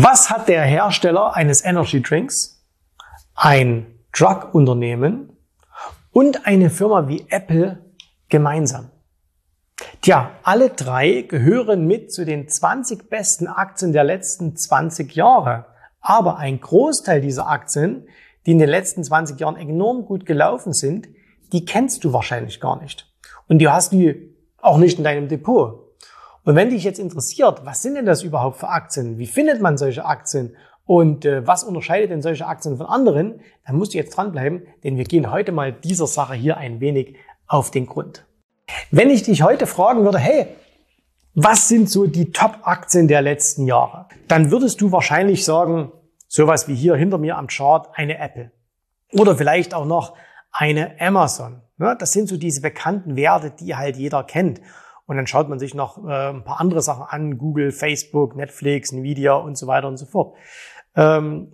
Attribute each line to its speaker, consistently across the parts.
Speaker 1: Was hat der Hersteller eines Energy Drinks, ein Drug-Unternehmen und eine Firma wie Apple gemeinsam? Tja, alle drei gehören mit zu den 20 besten Aktien der letzten 20 Jahre. Aber ein Großteil dieser Aktien, die in den letzten 20 Jahren enorm gut gelaufen sind, die kennst du wahrscheinlich gar nicht. Und du hast die auch nicht in deinem Depot. Und wenn dich jetzt interessiert, was sind denn das überhaupt für Aktien? Wie findet man solche Aktien? Und äh, was unterscheidet denn solche Aktien von anderen? Dann musst du jetzt dranbleiben, denn wir gehen heute mal dieser Sache hier ein wenig auf den Grund. Wenn ich dich heute fragen würde, hey, was sind so die Top-Aktien der letzten Jahre? Dann würdest du wahrscheinlich sagen, sowas wie hier hinter mir am Chart, eine Apple. Oder vielleicht auch noch eine Amazon. Das sind so diese bekannten Werte, die halt jeder kennt. Und dann schaut man sich noch äh, ein paar andere Sachen an, Google, Facebook, Netflix, Nvidia und so weiter und so fort. Ähm,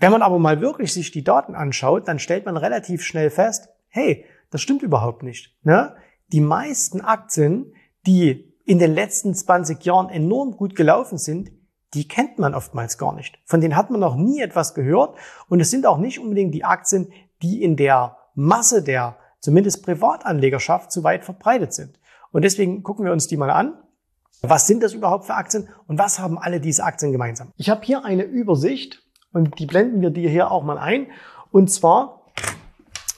Speaker 1: wenn man aber mal wirklich sich die Daten anschaut, dann stellt man relativ schnell fest, hey, das stimmt überhaupt nicht. Ne? Die meisten Aktien, die in den letzten 20 Jahren enorm gut gelaufen sind, die kennt man oftmals gar nicht. Von denen hat man noch nie etwas gehört. Und es sind auch nicht unbedingt die Aktien, die in der Masse der zumindest Privatanlegerschaft zu weit verbreitet sind. Und deswegen gucken wir uns die mal an. Was sind das überhaupt für Aktien und was haben alle diese Aktien gemeinsam? Ich habe hier eine Übersicht und die blenden wir dir hier auch mal ein. Und zwar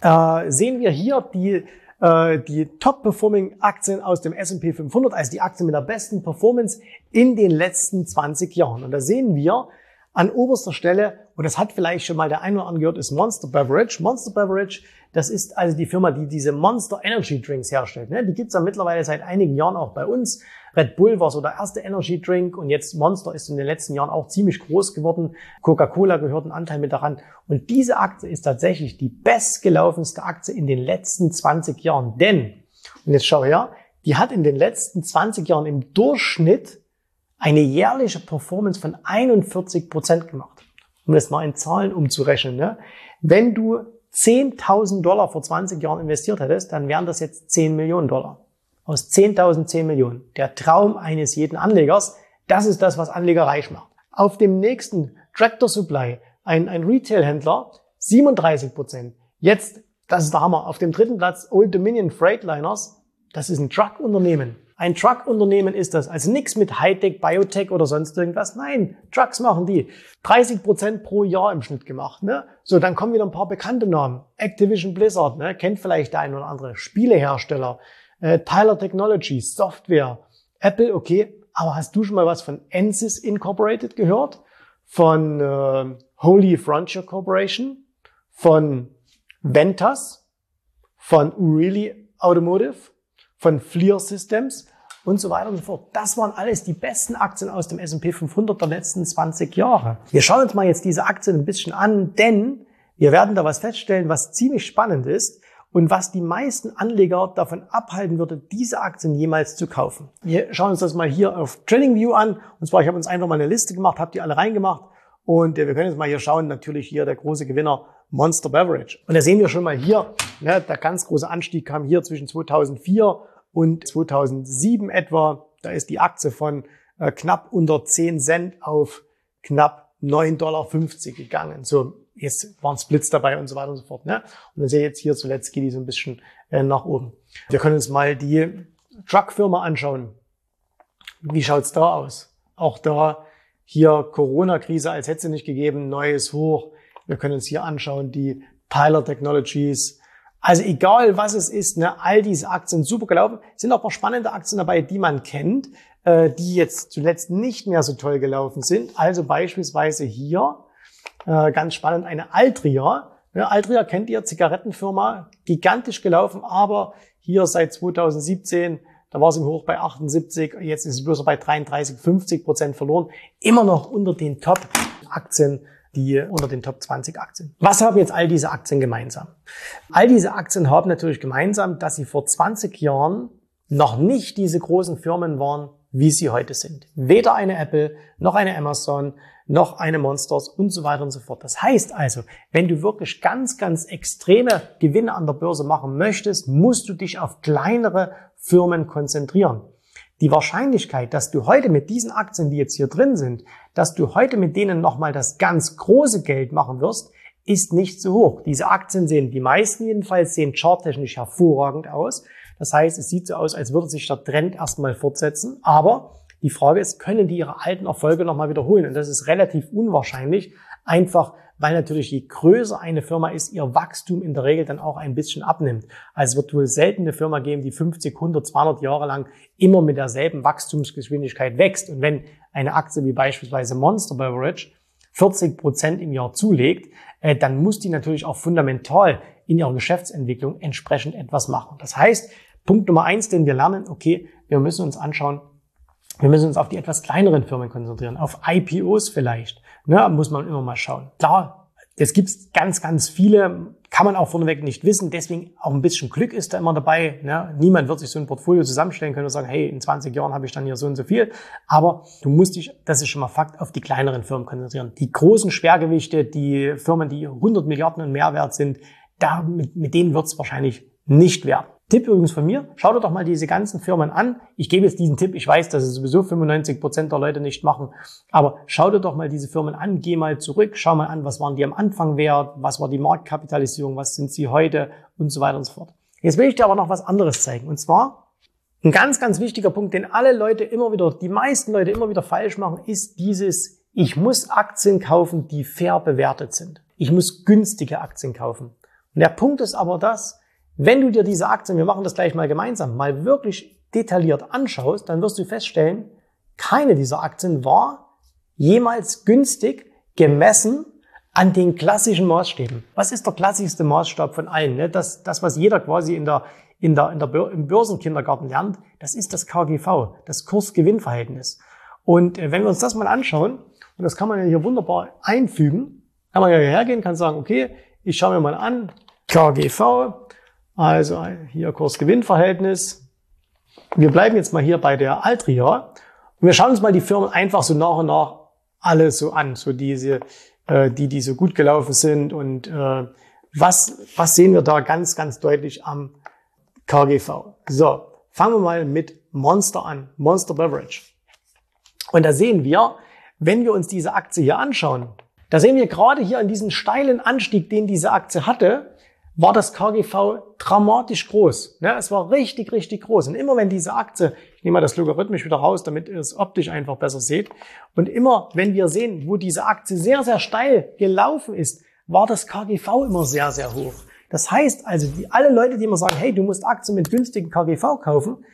Speaker 1: äh, sehen wir hier die, äh, die Top-Performing-Aktien aus dem S&P 500, also die Aktien mit der besten Performance in den letzten 20 Jahren. Und da sehen wir an oberster Stelle, und das hat vielleicht schon mal der eine oder andere gehört, ist Monster Beverage. Monster Beverage das ist also die Firma, die diese Monster Energy Drinks herstellt. Ne? Die gibt's ja mittlerweile seit einigen Jahren auch bei uns. Red Bull war so der erste Energy Drink und jetzt Monster ist in den letzten Jahren auch ziemlich groß geworden. Coca-Cola gehört einen Anteil mit daran. Und diese Aktie ist tatsächlich die bestgelaufenste Aktie in den letzten 20 Jahren. Denn, und jetzt schau her, die hat in den letzten 20 Jahren im Durchschnitt eine jährliche Performance von 41 Prozent gemacht. Um das mal in Zahlen umzurechnen. Ne? Wenn du 10.000 Dollar vor 20 Jahren investiert hättest, dann wären das jetzt 10 Millionen Dollar. Aus 10.000 10 Millionen. Der Traum eines jeden Anlegers. Das ist das, was Anleger reich macht. Auf dem nächsten Tractor Supply, ein, ein Retail-Händler, 37 Prozent. Jetzt, das ist der Hammer, auf dem dritten Platz Old Dominion Freightliners. Das ist ein Truck-Unternehmen. Ein Truck-Unternehmen ist das. Also nichts mit Hightech, Biotech oder sonst irgendwas. Nein, Trucks machen die. 30 Prozent pro Jahr im Schnitt gemacht. Ne? So, dann kommen wieder ein paar bekannte Namen. Activision Blizzard, ne? kennt vielleicht der ein oder andere. Spielehersteller. Äh, Tyler Technologies, Software. Apple, okay. Aber hast du schon mal was von Ansys Incorporated gehört? Von äh, Holy Frontier Corporation? Von Ventas? Von Urili Automotive? Von Fleer Systems und so weiter und so fort. Das waren alles die besten Aktien aus dem S&P 500 der letzten 20 Jahre. Wir schauen uns mal jetzt diese Aktien ein bisschen an, denn wir werden da was feststellen, was ziemlich spannend ist und was die meisten Anleger davon abhalten würde, diese Aktien jemals zu kaufen. Wir schauen uns das mal hier auf TradingView an. Und zwar, ich habe uns einfach mal eine Liste gemacht, habe die alle reingemacht. Und wir können jetzt mal hier schauen, natürlich hier der große Gewinner Monster Beverage. Und da sehen wir schon mal hier, ne, der ganz große Anstieg kam hier zwischen 2004 und 2007 etwa, da ist die Aktie von äh, knapp unter 10 Cent auf knapp 9,50 Dollar gegangen. So, jetzt waren Splits dabei und so weiter und so fort. Ne? Und dann sehe ich jetzt hier zuletzt geht die so ein bisschen äh, nach oben. Wir können uns mal die Truckfirma anschauen. Wie schaut's da aus? Auch da hier Corona-Krise, als hätte es nicht gegeben, neues Hoch. Wir können uns hier anschauen, die Tyler Technologies. Also egal was es ist, ne, all diese Aktien super gelaufen. Sind auch ein paar spannende Aktien dabei, die man kennt, äh, die jetzt zuletzt nicht mehr so toll gelaufen sind. Also beispielsweise hier, äh, ganz spannend, eine Altria. Ja, Altria kennt ihr, Zigarettenfirma, gigantisch gelaufen, aber hier seit 2017 da war es im Hoch bei 78, jetzt ist es bloß bei 33, 50 Prozent verloren. Immer noch unter den Top-Aktien, die unter den Top 20 Aktien. Was haben jetzt all diese Aktien gemeinsam? All diese Aktien haben natürlich gemeinsam, dass sie vor 20 Jahren noch nicht diese großen Firmen waren, wie sie heute sind. Weder eine Apple, noch eine Amazon, noch eine Monsters und so weiter und so fort. Das heißt also, wenn du wirklich ganz, ganz extreme Gewinne an der Börse machen möchtest, musst du dich auf kleinere Firmen konzentrieren. Die Wahrscheinlichkeit, dass du heute mit diesen Aktien, die jetzt hier drin sind, dass du heute mit denen nochmal das ganz große Geld machen wirst, ist nicht so hoch. Diese Aktien sehen, die meisten jedenfalls, sehen charttechnisch hervorragend aus. Das heißt, es sieht so aus, als würde sich der Trend erstmal fortsetzen. Aber die Frage ist, können die ihre alten Erfolge nochmal wiederholen? Und das ist relativ unwahrscheinlich, einfach weil natürlich je größer eine Firma ist, ihr Wachstum in der Regel dann auch ein bisschen abnimmt. Also es wird wohl selten eine Firma geben, die 50, 100, 200 Jahre lang immer mit derselben Wachstumsgeschwindigkeit wächst. Und wenn eine Aktie wie beispielsweise Monster Beverage 40 Prozent im Jahr zulegt, äh, dann muss die natürlich auch fundamental in ihrer Geschäftsentwicklung entsprechend etwas machen. Das heißt, Punkt Nummer eins, den wir lernen, okay, wir müssen uns anschauen, wir müssen uns auf die etwas kleineren Firmen konzentrieren, auf IPOs vielleicht. Ne, muss man immer mal schauen. Klar, es gibt ganz, ganz viele, kann man auch vorneweg nicht wissen. Deswegen auch ein bisschen Glück ist da immer dabei. Ne? Niemand wird sich so ein Portfolio zusammenstellen können und sagen, hey, in 20 Jahren habe ich dann hier so und so viel. Aber du musst dich, das ist schon mal Fakt, auf die kleineren Firmen konzentrieren. Die großen Schwergewichte, die Firmen, die 100 Milliarden und mehr wert sind, da, mit, mit denen wird es wahrscheinlich nicht werden. Tipp übrigens von mir, schau dir doch mal diese ganzen Firmen an. Ich gebe jetzt diesen Tipp, ich weiß, dass es sowieso 95 Prozent der Leute nicht machen, aber schau dir doch mal diese Firmen an, geh mal zurück, schau mal an, was waren die am Anfang wert, was war die Marktkapitalisierung, was sind sie heute? Und so weiter und so fort. Jetzt will ich dir aber noch was anderes zeigen. Und zwar ein ganz, ganz wichtiger Punkt, den alle Leute immer wieder, die meisten Leute immer wieder falsch machen, ist dieses, ich muss Aktien kaufen, die fair bewertet sind. Ich muss günstige Aktien kaufen. Und der Punkt ist aber das, wenn du dir diese Aktien, wir machen das gleich mal gemeinsam, mal wirklich detailliert anschaust, dann wirst du feststellen, keine dieser Aktien war jemals günstig gemessen an den klassischen Maßstäben. Was ist der klassischste Maßstab von allen? Ne? Das, das, was jeder quasi in der, in der, in der, im Börsenkindergarten lernt, das ist das KGV, das Kurs-Gewinn-Verhältnis. Und äh, wenn wir uns das mal anschauen, und das kann man ja hier wunderbar einfügen, kann man ja hergehen, kann sagen, okay, ich schaue mir mal an, KGV, also hier Kurs-Gewinn-Verhältnis. Wir bleiben jetzt mal hier bei der Altria und wir schauen uns mal die Firmen einfach so nach und nach alle so an, so diese, äh, die, die so gut gelaufen sind und äh, was, was sehen wir da ganz, ganz deutlich am KGV. So, fangen wir mal mit Monster an, Monster Beverage. Und da sehen wir, wenn wir uns diese Aktie hier anschauen, da sehen wir gerade hier an diesem steilen Anstieg, den diese Aktie hatte, war das KGV dramatisch groß. Ne? Es war richtig, richtig groß. Und immer wenn diese Aktie, ich nehme mal das logarithmisch wieder raus, damit ihr es optisch einfach besser seht, und immer wenn wir sehen, wo diese Aktie sehr, sehr steil gelaufen ist, war das KGV immer sehr, sehr hoch. Das heißt also, die, alle Leute, die immer sagen, hey, du musst Aktien mit günstigen KGV kaufen,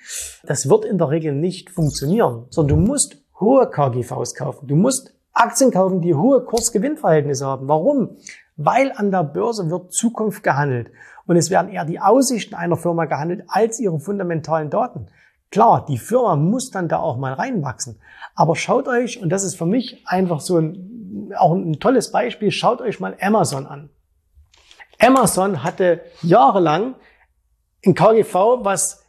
Speaker 1: das wird in der Regel nicht funktionieren, sondern du musst hohe KGVs kaufen. Du musst Aktien kaufen, die hohe Kursgewinnverhältnisse haben. Warum? Weil an der Börse wird Zukunft gehandelt und es werden eher die Aussichten einer Firma gehandelt als ihre fundamentalen Daten. Klar, die Firma muss dann da auch mal reinwachsen. Aber schaut euch, und das ist für mich einfach so ein, auch ein tolles Beispiel, schaut euch mal Amazon an. Amazon hatte jahrelang ein KGV, was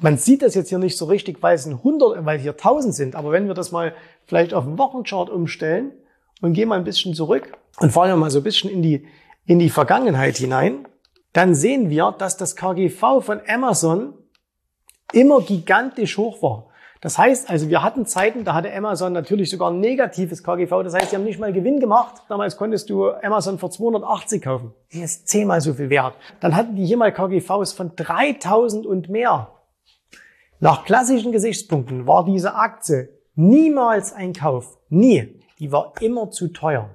Speaker 1: man sieht das jetzt hier nicht so richtig, weil es ein 100, weil hier 1000 sind. Aber wenn wir das mal vielleicht auf den Wochenchart umstellen und gehen mal ein bisschen zurück, und fahren wir mal so ein bisschen in die, in die Vergangenheit hinein, dann sehen wir, dass das KGV von Amazon immer gigantisch hoch war. Das heißt also, wir hatten Zeiten, da hatte Amazon natürlich sogar ein negatives KGV. Das heißt, sie haben nicht mal Gewinn gemacht. Damals konntest du Amazon für 280 kaufen. Die ist zehnmal so viel wert. Dann hatten die hier mal KGVs von 3000 und mehr. Nach klassischen Gesichtspunkten war diese Aktie niemals ein Kauf. Nie. Die war immer zu teuer.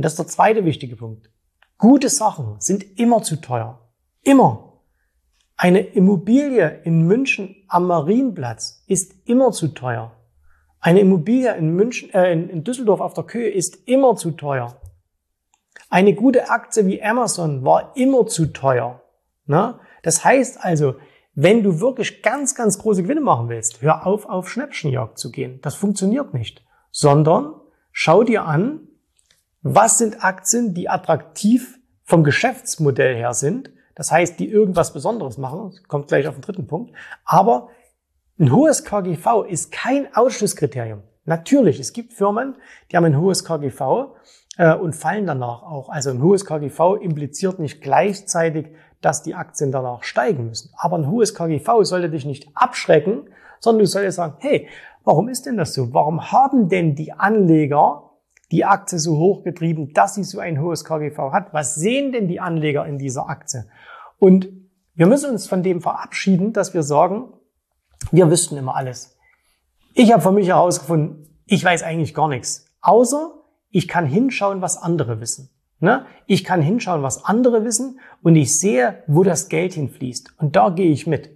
Speaker 1: Und das ist der zweite wichtige Punkt. Gute Sachen sind immer zu teuer. Immer. Eine Immobilie in München am Marienplatz ist immer zu teuer. Eine Immobilie in München, äh, in Düsseldorf auf der Köhe ist immer zu teuer. Eine gute Aktie wie Amazon war immer zu teuer. Na? Das heißt also, wenn du wirklich ganz, ganz große Gewinne machen willst, hör auf, auf Schnäppchenjagd zu gehen. Das funktioniert nicht. Sondern schau dir an, was sind Aktien, die attraktiv vom Geschäftsmodell her sind. Das heißt, die irgendwas Besonderes machen. Das kommt gleich auf den dritten Punkt. Aber ein hohes KGV ist kein Ausschlusskriterium. Natürlich, es gibt Firmen, die haben ein hohes KGV äh, und fallen danach auch. Also ein hohes KGV impliziert nicht gleichzeitig, dass die Aktien danach steigen müssen. Aber ein hohes KGV sollte dich nicht abschrecken, sondern du solltest sagen, hey, warum ist denn das so? Warum haben denn die Anleger die Aktie so hoch getrieben, dass sie so ein hohes KGV hat? Was sehen denn die Anleger in dieser Aktie? Und wir müssen uns von dem verabschieden, dass wir sagen, wir wüssten immer alles. Ich habe für mich herausgefunden, ich weiß eigentlich gar nichts. Außer ich kann hinschauen, was andere wissen. Ne? Ich kann hinschauen, was andere wissen und ich sehe, wo das Geld hinfließt. Und da gehe ich mit.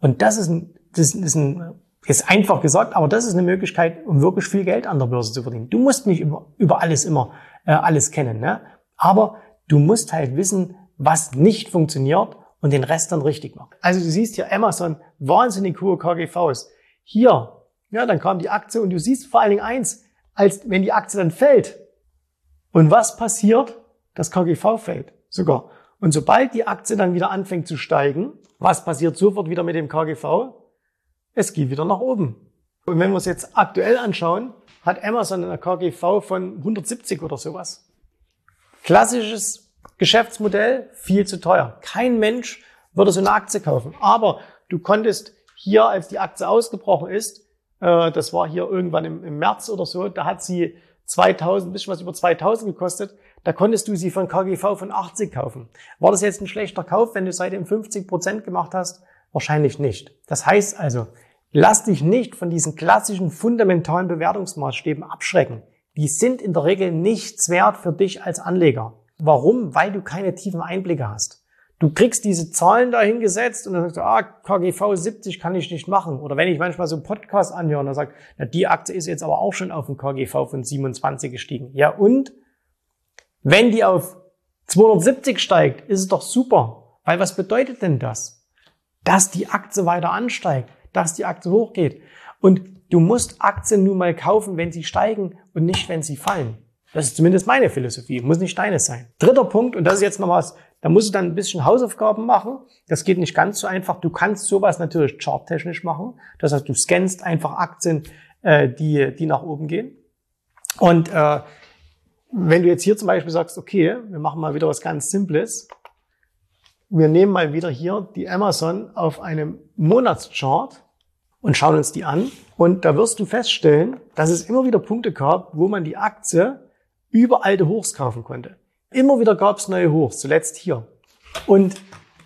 Speaker 1: Und das ist ein, das ist ein, ist einfach gesagt, aber das ist eine Möglichkeit, um wirklich viel Geld an der Börse zu verdienen. Du musst nicht über, über alles immer äh, alles kennen, ne? aber du musst halt wissen, was nicht funktioniert und den Rest dann richtig machen. Also du siehst hier Amazon, wahnsinnig hohe KGVs. Hier, ja, dann kam die Aktie und du siehst vor allen Dingen eins, als wenn die Aktie dann fällt. Und was passiert? Das KGV fällt sogar. Und sobald die Aktie dann wieder anfängt zu steigen, was passiert sofort wieder mit dem KGV? Es geht wieder nach oben. Und wenn wir es jetzt aktuell anschauen, hat Amazon eine KGV von 170 oder sowas. Klassisches Geschäftsmodell, viel zu teuer. Kein Mensch würde so eine Aktie kaufen. Aber du konntest hier, als die Aktie ausgebrochen ist, äh, das war hier irgendwann im, im März oder so, da hat sie 2000, bisschen was über 2000 gekostet. Da konntest du sie von KGV von 80 kaufen. War das jetzt ein schlechter Kauf, wenn du seitdem 50 Prozent gemacht hast? Wahrscheinlich nicht. Das heißt also, lass dich nicht von diesen klassischen fundamentalen Bewertungsmaßstäben abschrecken. Die sind in der Regel nichts wert für dich als Anleger. Warum? Weil du keine tiefen Einblicke hast. Du kriegst diese Zahlen dahin gesetzt und dann sagst du, ah, KGV 70 kann ich nicht machen. Oder wenn ich manchmal so einen Podcast anhöre und dann sagt, na, die Aktie ist jetzt aber auch schon auf den KGV von 27 gestiegen. Ja, und? Wenn die auf 270 steigt, ist es doch super. Weil was bedeutet denn das? Dass die Aktie weiter ansteigt, dass die Aktie hochgeht. Und du musst Aktien nun mal kaufen, wenn sie steigen und nicht, wenn sie fallen. Das ist zumindest meine Philosophie. Muss nicht deine sein. Dritter Punkt, und das ist jetzt noch was, da musst du dann ein bisschen Hausaufgaben machen. Das geht nicht ganz so einfach. Du kannst sowas natürlich charttechnisch machen. Das heißt, du scannst einfach Aktien, äh, die, die nach oben gehen. Und äh, wenn du jetzt hier zum Beispiel sagst, okay, wir machen mal wieder was ganz Simples. Wir nehmen mal wieder hier die Amazon auf einem Monatschart und schauen uns die an. Und da wirst du feststellen, dass es immer wieder Punkte gab, wo man die Aktie über alte Hochs kaufen konnte. Immer wieder gab es neue Hochs, zuletzt hier. Und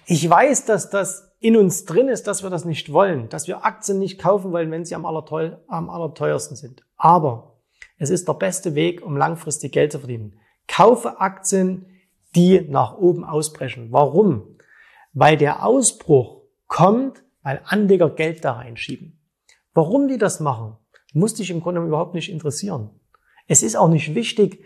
Speaker 1: ich weiß, dass das in uns drin ist, dass wir das nicht wollen, dass wir Aktien nicht kaufen wollen, wenn sie am, allerteuer, am allerteuersten sind. Aber es ist der beste Weg, um langfristig Geld zu verdienen. Kaufe Aktien, die nach oben ausbrechen. Warum? Weil der Ausbruch kommt, weil Anleger Geld da reinschieben. Warum die das machen, muss dich im Grunde überhaupt nicht interessieren. Es ist auch nicht wichtig,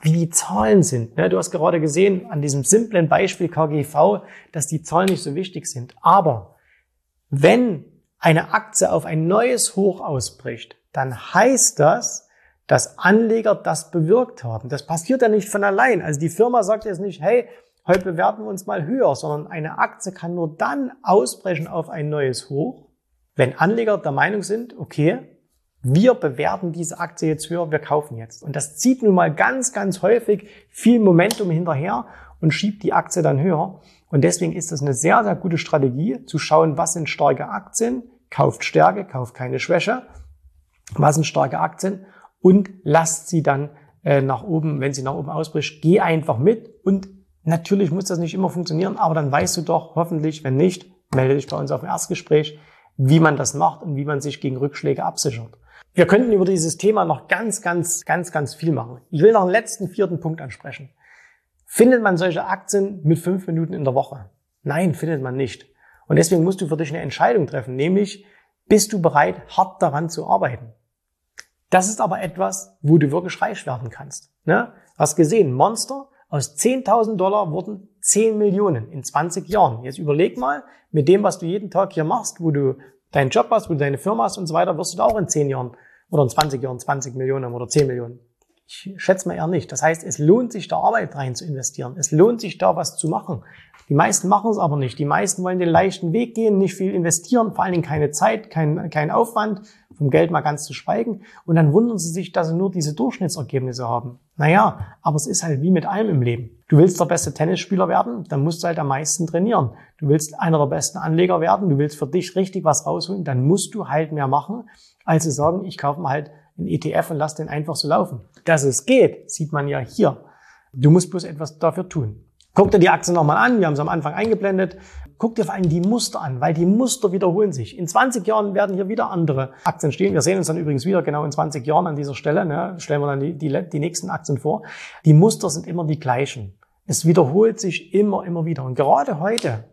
Speaker 1: wie die Zahlen sind. Du hast gerade gesehen an diesem simplen Beispiel KGV, dass die Zahlen nicht so wichtig sind. Aber wenn eine Aktie auf ein neues Hoch ausbricht, dann heißt das, dass Anleger das bewirkt haben. Das passiert ja nicht von allein. Also die Firma sagt jetzt nicht, hey, heute bewerten wir uns mal höher, sondern eine Aktie kann nur dann ausbrechen auf ein neues Hoch, wenn Anleger der Meinung sind, okay, wir bewerten diese Aktie jetzt höher, wir kaufen jetzt. Und das zieht nun mal ganz, ganz häufig viel Momentum hinterher und schiebt die Aktie dann höher. Und deswegen ist das eine sehr, sehr gute Strategie, zu schauen, was sind starke Aktien, kauft Stärke, kauft keine Schwäche, was sind starke Aktien und lasst sie dann äh, nach oben, wenn sie nach oben ausbricht, geh einfach mit und natürlich muss das nicht immer funktionieren, aber dann weißt du doch hoffentlich, wenn nicht, melde dich bei uns auf ein Erstgespräch wie man das macht und wie man sich gegen Rückschläge absichert. Wir könnten über dieses Thema noch ganz, ganz, ganz, ganz viel machen. Ich will noch einen letzten vierten Punkt ansprechen. Findet man solche Aktien mit fünf Minuten in der Woche? Nein, findet man nicht. Und deswegen musst du für dich eine Entscheidung treffen, nämlich bist du bereit, hart daran zu arbeiten? Das ist aber etwas, wo du wirklich reich werden kannst. Ne? Hast gesehen, Monster, aus 10.000 Dollar wurden 10 Millionen in 20 Jahren. Jetzt überleg mal, mit dem, was du jeden Tag hier machst, wo du deinen Job hast, wo du deine Firma hast und so weiter, wirst du da auch in 10 Jahren oder in 20 Jahren 20 Millionen oder 10 Millionen. Ich schätze mal eher nicht. Das heißt, es lohnt sich da Arbeit rein zu investieren. Es lohnt sich da was zu machen. Die meisten machen es aber nicht. Die meisten wollen den leichten Weg gehen, nicht viel investieren, vor allen Dingen keine Zeit, kein, kein Aufwand, vom Geld mal ganz zu schweigen. Und dann wundern sie sich, dass sie nur diese Durchschnittsergebnisse haben. Naja, aber es ist halt wie mit allem im Leben. Du willst der beste Tennisspieler werden, dann musst du halt am meisten trainieren. Du willst einer der besten Anleger werden, du willst für dich richtig was rausholen, dann musst du halt mehr machen, als zu sagen, ich kaufe mal halt einen ETF und lass den einfach so laufen. Dass es geht, sieht man ja hier. Du musst bloß etwas dafür tun. Guck dir die Aktien nochmal an, wir haben sie am Anfang eingeblendet. Guck dir vor allem die Muster an, weil die Muster wiederholen sich. In 20 Jahren werden hier wieder andere Aktien stehen. Wir sehen uns dann übrigens wieder genau in 20 Jahren an dieser Stelle. Ne? Stellen wir dann die, die, die nächsten Aktien vor. Die Muster sind immer die gleichen. Es wiederholt sich immer, immer wieder. Und gerade heute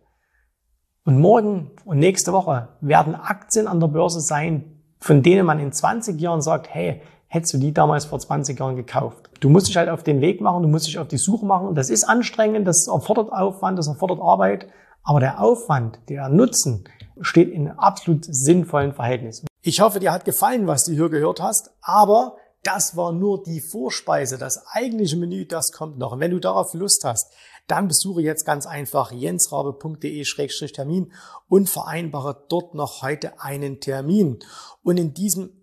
Speaker 1: und morgen und nächste Woche werden Aktien an der Börse sein, von denen man in 20 Jahren sagt, hey, hättest du die damals vor 20 Jahren gekauft. Du musst dich halt auf den Weg machen, du musst dich auf die Suche machen. Das ist anstrengend, das erfordert Aufwand, das erfordert Arbeit. Aber der Aufwand, der Nutzen steht in absolut sinnvollen Verhältnissen. Ich hoffe, dir hat gefallen, was du hier gehört hast. Aber das war nur die Vorspeise. Das eigentliche Menü, das kommt noch. Und wenn du darauf Lust hast, dann besuche jetzt ganz einfach jensrabe.de-termin und vereinbare dort noch heute einen Termin. Und in diesem